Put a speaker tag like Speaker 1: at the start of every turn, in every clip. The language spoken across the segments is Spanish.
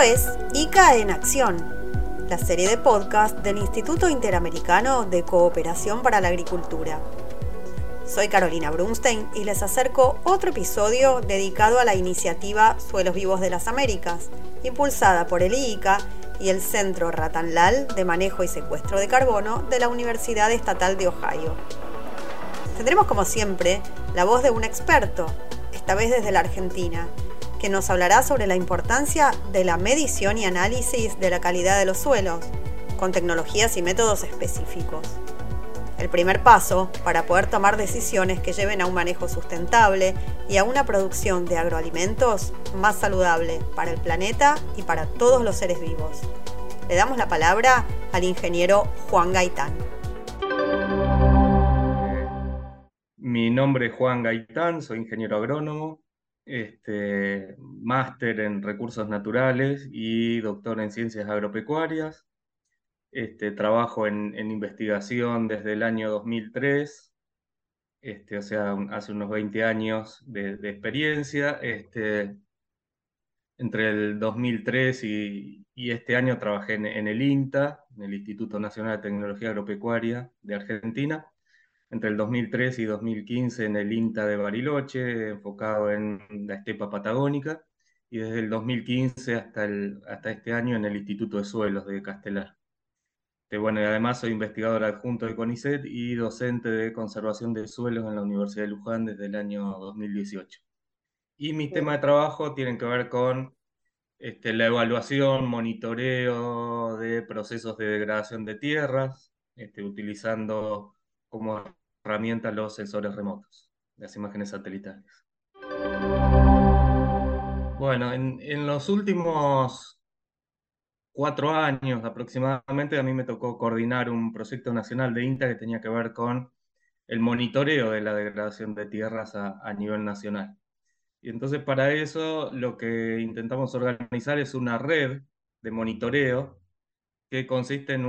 Speaker 1: Es ICA en Acción, la serie de podcast del Instituto Interamericano de Cooperación para la Agricultura. Soy Carolina Brunstein y les acerco otro episodio dedicado a la iniciativa Suelos Vivos de las Américas, impulsada por el ICA y el Centro Ratanlal de Manejo y Secuestro de Carbono de la Universidad Estatal de Ohio. Tendremos como siempre la voz de un experto, esta vez desde la Argentina, que nos hablará sobre la importancia de la medición y análisis de la calidad de los suelos, con tecnologías y métodos específicos. El primer paso para poder tomar decisiones que lleven a un manejo sustentable y a una producción de agroalimentos más saludable para el planeta y para todos los seres vivos. Le damos la palabra al ingeniero Juan Gaitán.
Speaker 2: Mi nombre es Juan Gaitán, soy ingeniero agrónomo, este, máster en recursos naturales y doctor en ciencias agropecuarias. Este, trabajo en, investigación desde el año 2003, este, o sea, hace unos 20 años de, experiencia. Este, entre el 2003 y, este año trabajé en, en, el INTA, en el Instituto Nacional de Tecnología Agropecuaria de Argentina, entre el 2003 y 2015 en el INTA de Bariloche, enfocado en la estepa patagónica, y desde el 2015 hasta, el, hasta este año en el Instituto de Suelos de Castelar. bueno, y además soy investigador adjunto de CONICET y docente de conservación de suelos en la Universidad de Luján desde el año 2018. Y mis temas de trabajo tienen que ver con este, la evaluación, monitoreo de procesos de degradación de tierras, este, utilizando como herramienta los sensores remotos, las imágenes satelitales. Bueno, en, los últimos cuatro años aproximadamente a mí me tocó coordinar un proyecto nacional de INTA que tenía que ver con el monitoreo de la degradación de tierras a, a nivel nacional. Y entonces para eso lo que intentamos organizar es una red de monitoreo que consiste en,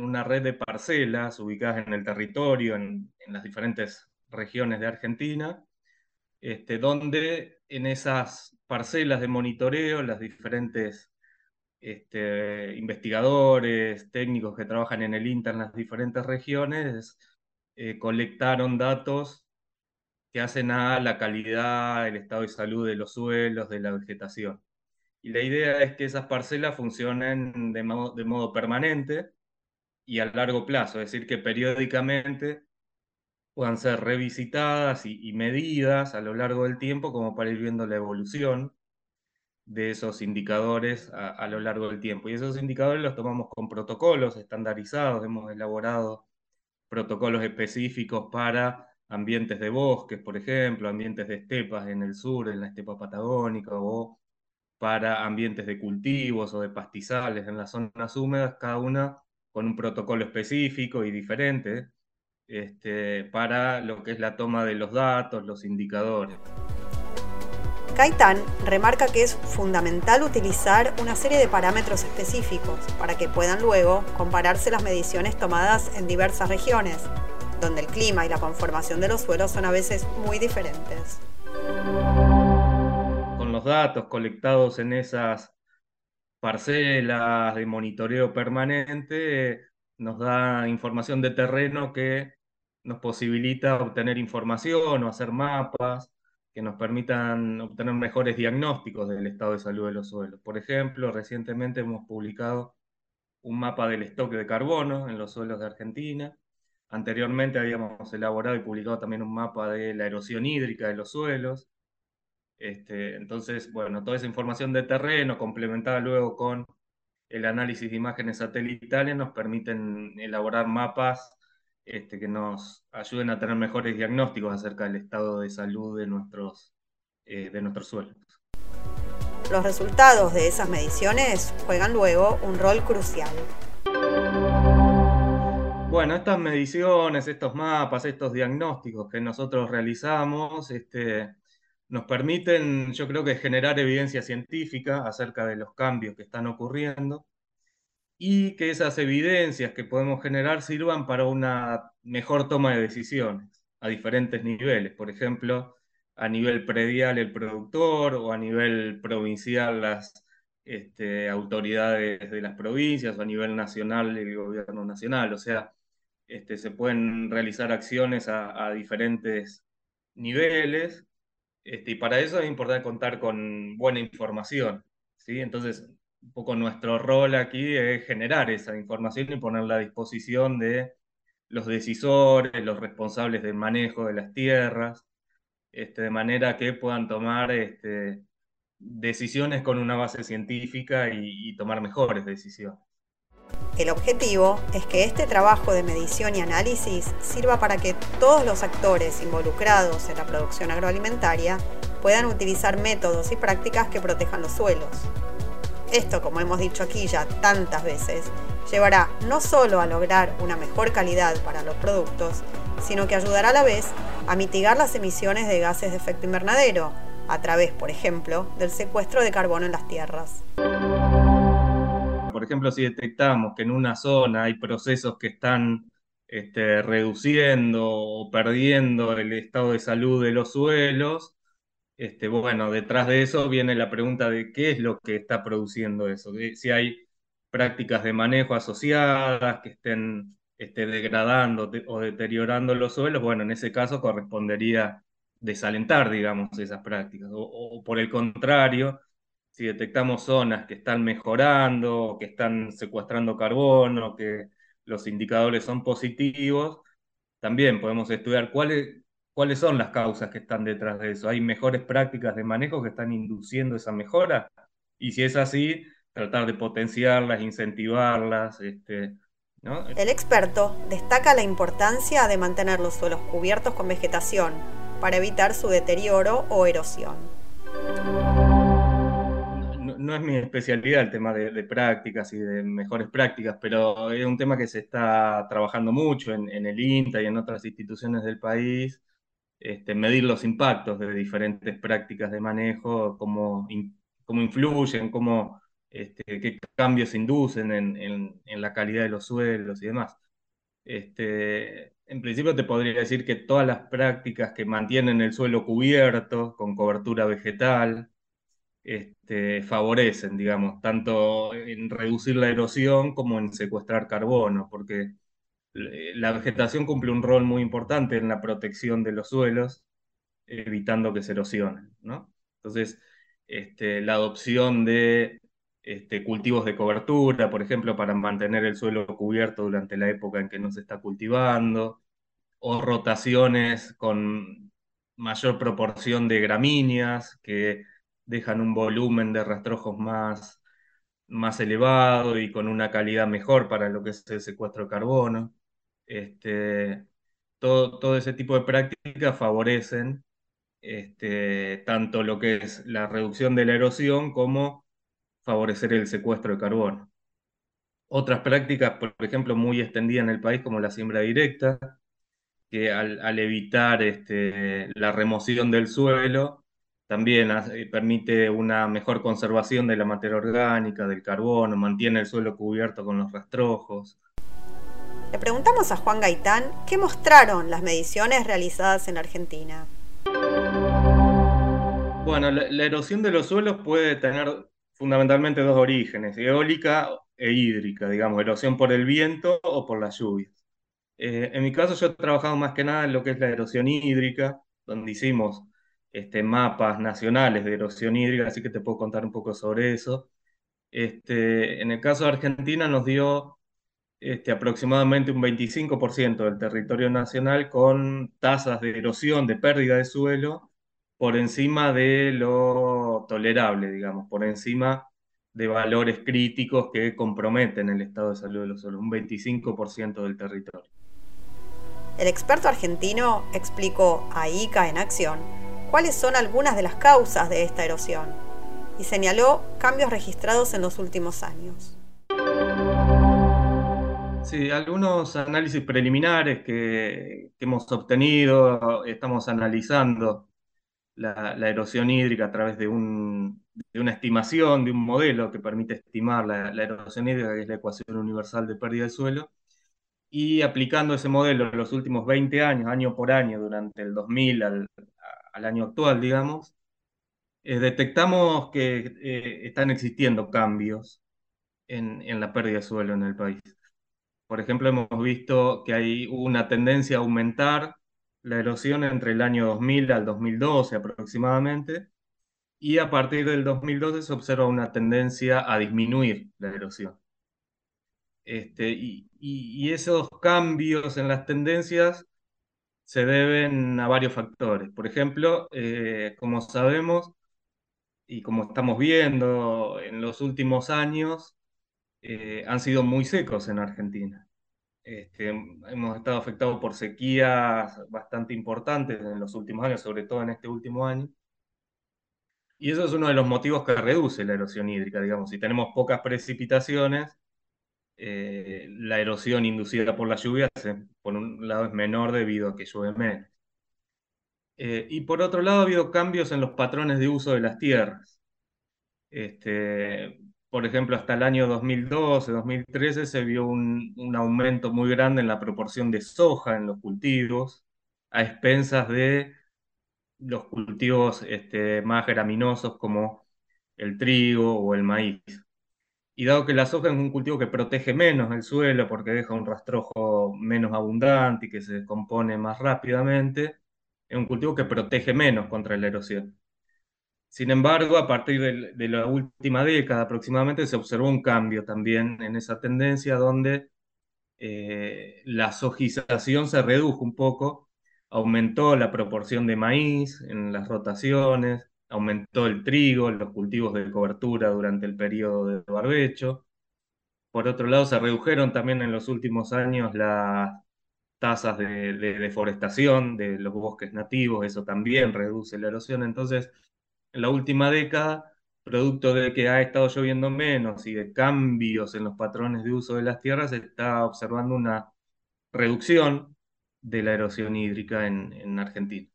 Speaker 2: una red de parcelas ubicadas en el territorio, en, las diferentes regiones de Argentina, este, donde en esas parcelas de monitoreo, las diferentes este, investigadores, técnicos que trabajan en el INTA en las diferentes regiones, eh, colectaron datos que hacen a la calidad, el estado de salud de los suelos, de la vegetación. Y la idea es que esas parcelas funcionen de modo, permanente y a largo plazo, es decir, que periódicamente puedan ser revisitadas y, medidas a lo largo del tiempo como para ir viendo la evolución de esos indicadores a, a, lo largo del tiempo. Y esos indicadores los tomamos con protocolos estandarizados, hemos elaborado protocolos específicos para ambientes de bosques, por ejemplo, ambientes de estepas en el sur, en la estepa patagónica o para ambientes de cultivos o de pastizales en las zonas húmedas, cada una con un protocolo específico y diferente este, para lo que es la toma de los datos, los indicadores.
Speaker 1: Gaitán remarca que es fundamental utilizar una serie de parámetros específicos para que puedan luego compararse las mediciones tomadas en diversas regiones, donde el clima y la conformación de los suelos son a veces muy diferentes
Speaker 2: datos colectados en esas parcelas de monitoreo permanente nos da información de terreno que nos posibilita obtener información o hacer mapas que nos permitan obtener mejores diagnósticos del estado de salud de los suelos. Por ejemplo, recientemente hemos publicado un mapa del stock de carbono en los suelos de Argentina. Anteriormente habíamos elaborado y publicado también un mapa de la erosión hídrica de los suelos. Este, entonces, bueno, toda esa información de terreno complementada luego con el análisis de imágenes satelitales nos permiten elaborar mapas este, que nos ayuden a tener mejores diagnósticos acerca del estado de salud de nuestros, eh, de nuestros suelos.
Speaker 1: Los resultados de esas mediciones juegan luego un rol crucial.
Speaker 2: Bueno, estas mediciones, estos mapas, estos diagnósticos que nosotros realizamos, este, nos permiten, yo creo que generar evidencia científica acerca de los cambios que están ocurriendo y que esas evidencias que podemos generar sirvan para una mejor toma de decisiones a diferentes niveles. Por ejemplo, a nivel predial el productor o a nivel provincial las, este, autoridades de las provincias o a nivel nacional el gobierno nacional. O sea, este, se pueden realizar acciones a, diferentes niveles este, y para eso es importante contar con buena información. ¿sí? Entonces, un poco nuestro rol aquí es generar esa información y ponerla a disposición de los decisores, los responsables del manejo de las tierras, este, de manera que puedan tomar este, decisiones con una base científica y, tomar mejores decisiones.
Speaker 1: El objetivo es que este trabajo de medición y análisis sirva para que todos los actores involucrados en la producción agroalimentaria puedan utilizar métodos y prácticas que protejan los suelos. Esto, como hemos dicho aquí ya tantas veces, llevará no solo a lograr una mejor calidad para los productos, sino que ayudará a la vez a mitigar las emisiones de gases de efecto invernadero, a través, por ejemplo, del secuestro de carbono en las tierras.
Speaker 2: Por ejemplo, si detectamos que en una zona hay procesos que están este, reduciendo o perdiendo el estado de salud de los suelos, este, bueno, detrás de eso viene la pregunta de qué es lo que está produciendo eso, si hay prácticas de manejo asociadas que estén este, degradando o deteriorando los suelos, bueno, en ese caso correspondería desalentar, digamos, esas prácticas. O, por el contrario, si detectamos zonas que están mejorando, que están secuestrando carbono, que los indicadores son positivos, también podemos estudiar cuáles, cuáles son las causas que están detrás de eso. ¿Hay mejores prácticas de manejo que están induciendo esa mejora? Y si es así, tratar de potenciarlas, incentivarlas. Este,
Speaker 1: El experto destaca la importancia de mantener los suelos cubiertos con vegetación para evitar su deterioro o erosión.
Speaker 2: No, es mi especialidad el tema de, prácticas y de mejores prácticas, pero es un tema que se está trabajando mucho en, el INTA y en otras instituciones del país, este, medir los impactos de diferentes prácticas de manejo, cómo, cómo influyen, cómo, este, qué cambios inducen en, en, la calidad de los suelos y demás. Este, en principio te podría decir que todas las prácticas que mantienen el suelo cubierto, con cobertura vegetal, este, favorecen, digamos, tanto en reducir la erosión como en secuestrar carbono, porque la vegetación cumple un rol muy importante en la protección de los suelos, evitando que se erosionen, ¿no? Entonces, este, la adopción de este, cultivos de cobertura, por ejemplo, para mantener el suelo cubierto durante la época en que no se está cultivando, o rotaciones con mayor proporción de gramíneas que dejan un volumen de rastrojos más, más elevado y con una calidad mejor para lo que es el secuestro de carbono. Este, todo, todo ese tipo de prácticas favorecen este, tanto lo que es la reducción de la erosión como favorecer el secuestro de carbono. Otras prácticas, por ejemplo, muy extendidas en el país, como la siembra directa, que al, evitar este, la remoción del suelo, también permite una mejor conservación de la materia orgánica, del carbono, mantiene el suelo cubierto con los rastrojos.
Speaker 1: Le preguntamos a Juan Gaitán qué mostraron las mediciones realizadas en Argentina.
Speaker 2: Bueno, la, erosión de los suelos puede tener fundamentalmente dos orígenes, eólica e hídrica, digamos, erosión por el viento o por las lluvias. Eh, en mi caso yo he trabajado más que nada en lo que es la erosión hídrica, donde hicimos este, mapas nacionales de erosión hídrica, así que te puedo contar un poco sobre eso. Este, en el caso de Argentina nos dio este, aproximadamente un 25% del territorio nacional con tasas de erosión, de pérdida de suelo, por encima de lo tolerable, digamos, por encima de valores críticos que comprometen el estado de salud de los suelos, un 25% del territorio.
Speaker 1: El experto argentino explicó a ICA en acción cuáles son algunas de las causas de esta erosión y señaló cambios registrados en los últimos años.
Speaker 2: Sí, algunos análisis preliminares que, hemos obtenido, estamos analizando la, erosión hídrica a través de, una estimación, de un modelo que permite estimar la, erosión hídrica, que es la ecuación universal de pérdida de suelo y aplicando ese modelo en los últimos 20 años, año por año, durante el 2000 al, año actual, digamos, eh, detectamos que eh, están existiendo cambios en, en, la pérdida de suelo en el país. Por ejemplo, hemos visto que hay una tendencia a aumentar la erosión entre el año 2000 al 2012 aproximadamente, y a partir del 2012 se observa una tendencia a disminuir la erosión. Este, y, y, esos cambios en las tendencias se deben a varios factores. Por ejemplo, eh, como sabemos y como estamos viendo en los últimos años, eh, han sido muy secos en Argentina. Este, hemos estado afectados por sequías bastante importantes en los últimos años, sobre todo en este último año. Y eso es uno de los motivos que reduce la erosión hídrica, digamos. Si tenemos pocas precipitaciones, eh, la erosión inducida por las lluvias, por un lado, es menor debido a que llueve menos. Eh, y por otro lado, ha habido cambios en los patrones de uso de las tierras. Este, por ejemplo, hasta el año 2012, 2013 se vio un, un, aumento muy grande en la proporción de soja en los cultivos, a expensas de los cultivos este, más graminosos como el trigo o el maíz. Y dado que la soja es un cultivo que protege menos el suelo porque deja un rastrojo menos abundante y que se descompone más rápidamente, es un cultivo que protege menos contra la erosión. Sin embargo, a partir de, la última década aproximadamente se observó un cambio también en esa tendencia donde eh, la sojización se redujo un poco aumentó la proporción de maíz en las rotaciones, aumentó el trigo, los cultivos de cobertura durante el periodo de barbecho. Por otro lado, se redujeron también en los últimos años las tasas de, deforestación de los bosques nativos, eso también reduce la erosión. Entonces, en la última década, producto de que ha estado lloviendo menos y de cambios en los patrones de uso de las tierras, se está observando una reducción de la erosión hídrica en, Argentina.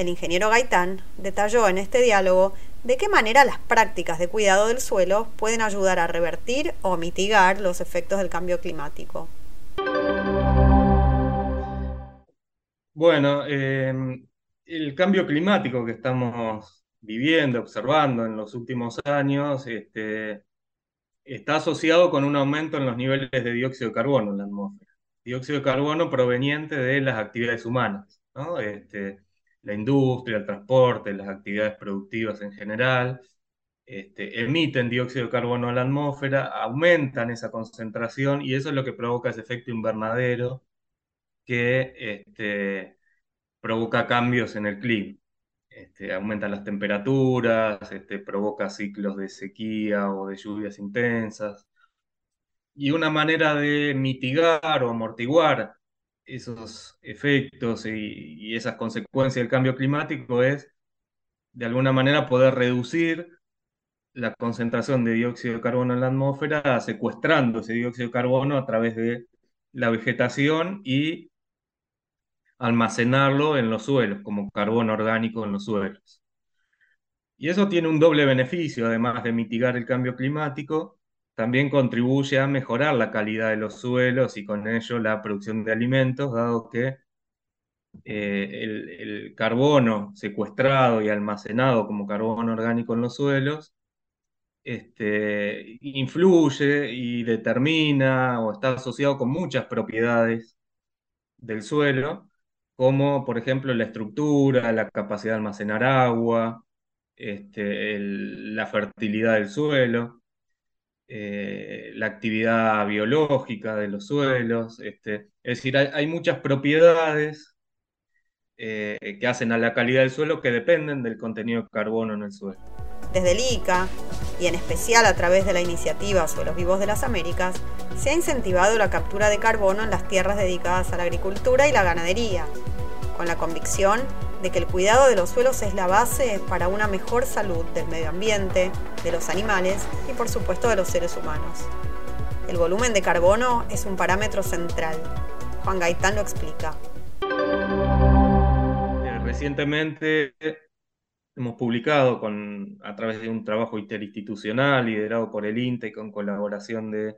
Speaker 1: El ingeniero Gaitán detalló en este diálogo de qué manera las prácticas de cuidado del suelo pueden ayudar a revertir o mitigar los efectos del cambio climático.
Speaker 2: Bueno, em, el cambio climático que estamos viviendo, observando en los últimos años, este, está asociado con un aumento en los niveles de dióxido de carbono en la atmósfera dióxido de carbono proveniente de las actividades humanas, este, la industria, el transporte, las actividades productivas en general, este, emiten dióxido de carbono a la atmósfera, aumentan esa concentración y eso es lo que provoca ese efecto invernadero que este, provoca cambios en el clima. Este, aumenta las temperaturas, provoca ciclos de sequía o de lluvias intensas. Y una manera de mitigar o amortiguar esos efectos y, esas consecuencias del cambio climático es, de alguna manera, poder reducir la concentración de dióxido de carbono en la atmósfera, secuestrando ese dióxido de carbono a través de la vegetación y almacenarlo en los suelos, como carbono orgánico en los suelos. Y eso tiene un doble beneficio, además de mitigar el cambio climático, también contribuye a mejorar la calidad de los suelos y con ello la producción de alimentos, dado que eh, el, carbono secuestrado y almacenado como carbono orgánico en los suelos este, influye y determina o está asociado con muchas propiedades del suelo, como por ejemplo la estructura, la capacidad de almacenar agua, este, la fertilidad del suelo. Eh, la actividad biológica de los suelos. Este, es decir, hay, muchas propiedades eh, que hacen a la calidad del suelo que dependen del contenido de carbono en el suelo.
Speaker 1: Desde el ICA, y en especial a través de la iniciativa Suelos Vivos de las Américas, se ha incentivado la captura de carbono en las tierras dedicadas a la agricultura y la ganadería, con la convicción de que el cuidado de los suelos es la base para una mejor salud del medio ambiente, de los animales y por supuesto de los seres humanos. El volumen de carbono es un parámetro central. Juan Gaitán lo explica.
Speaker 2: Eh, recientemente hemos publicado con, a través de un trabajo interinstitucional liderado por el INTE y con colaboración de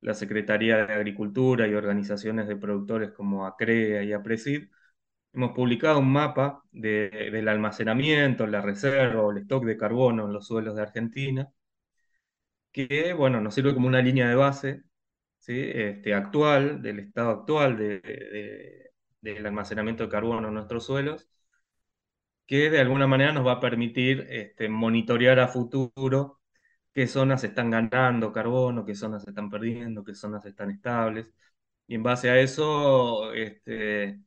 Speaker 2: la Secretaría de Agricultura y organizaciones de productores como ACREA y APRESID, hemos publicado un mapa del almacenamiento, la reserva el stock de carbono en los suelos de Argentina, que, bueno, nos sirve como una línea de base ¿sí? este, actual, del estado actual del almacenamiento de carbono en nuestros suelos, que de alguna manera nos va a permitir este, monitorear a futuro qué zonas están ganando carbono, qué zonas están perdiendo, qué zonas están estables. Y en base a eso, este,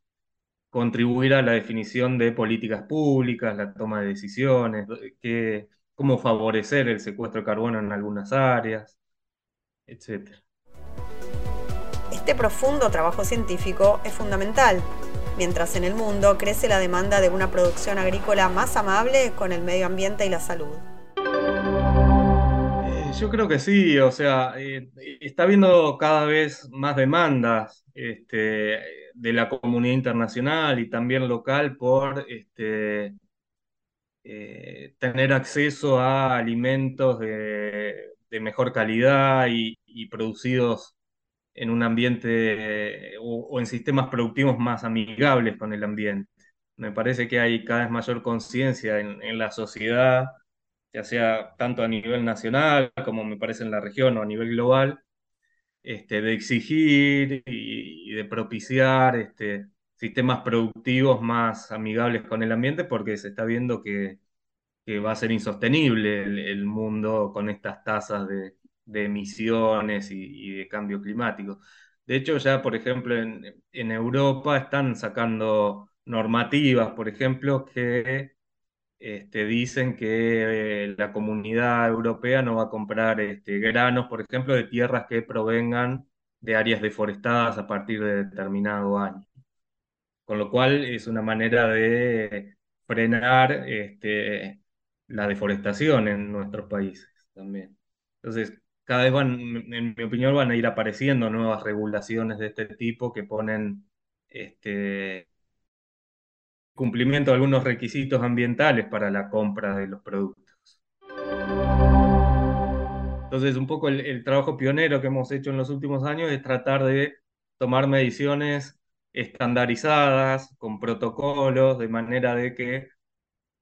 Speaker 2: contribuir a la definición de políticas públicas, la toma de decisiones, que, cómo favorecer el secuestro de carbono en algunas áreas, etc.
Speaker 1: Este profundo trabajo científico es fundamental, mientras en el mundo crece la demanda de una producción agrícola más amable con el medio ambiente y la salud.
Speaker 2: Eh, yo creo que sí, o sea, eh, está habiendo cada vez más demandas este, de la comunidad internacional y también local por este, eh, tener acceso a alimentos de, mejor calidad y, producidos en un ambiente o, en sistemas productivos más amigables con el ambiente. Me parece que hay cada vez mayor conciencia en, la sociedad, ya sea tanto a nivel nacional como me parece en la región o a nivel global, este, de exigir y, de propiciar este, sistemas productivos más amigables con el ambiente porque se está viendo que, va a ser insostenible el, mundo con estas tasas de, emisiones y, de cambio climático. De hecho, ya, por ejemplo, en, Europa están sacando normativas, por ejemplo, que este, dicen que eh, la comunidad europea no va a comprar este, granos, por ejemplo, de tierras que provengan de áreas deforestadas a partir de determinado año. Con lo cual es una manera de frenar este, la deforestación en nuestros países también. Entonces, cada vez van, en mi opinión, van a ir apareciendo nuevas regulaciones de este tipo que ponen este, cumplimiento de algunos requisitos ambientales para la compra de los productos. Entonces, un poco el, trabajo pionero que hemos hecho en los últimos años es tratar de tomar mediciones estandarizadas, con protocolos, de manera de que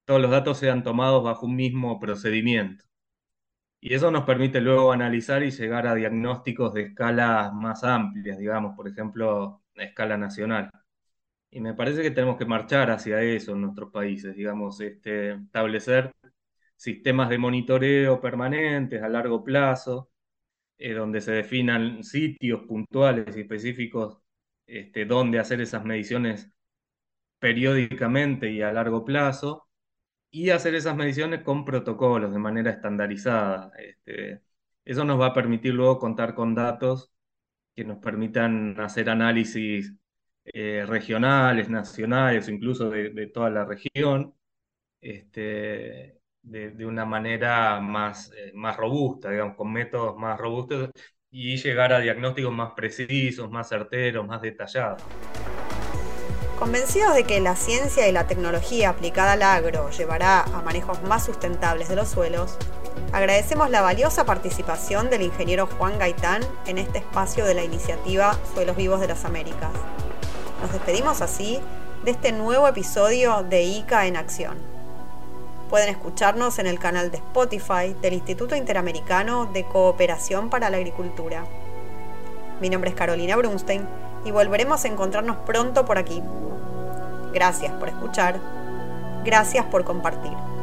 Speaker 2: todos los datos sean tomados bajo un mismo procedimiento. Y eso nos permite luego analizar y llegar a diagnósticos de escalas más amplias, digamos, por ejemplo, a escala nacional. Y me parece que tenemos que marchar hacia eso en nuestros países, digamos, este, establecer sistemas de monitoreo permanentes a largo plazo, eh, donde se definan sitios puntuales y específicos este, donde hacer esas mediciones periódicamente y a largo plazo, y hacer esas mediciones con protocolos de manera estandarizada. Este, eso nos va a permitir luego contar con datos que nos permitan hacer análisis eh, regionales, nacionales, incluso de, toda la región, este, de, una manera más, eh, más robusta, digamos, con métodos más robustos y llegar a diagnósticos más precisos, más certeros, más detallados.
Speaker 1: Convencidos de que la ciencia y la tecnología aplicada al agro llevará a manejos más sustentables de los suelos, agradecemos la valiosa participación del ingeniero Juan Gaitán en este espacio de la iniciativa Suelos Vivos de las Américas. Nos despedimos así de este nuevo episodio de ICA en Acción. Pueden escucharnos en el canal de Spotify del Instituto Interamericano de Cooperación para la Agricultura. Mi nombre es Carolina Brunstein y volveremos a encontrarnos pronto por aquí. Gracias por escuchar. Gracias por compartir.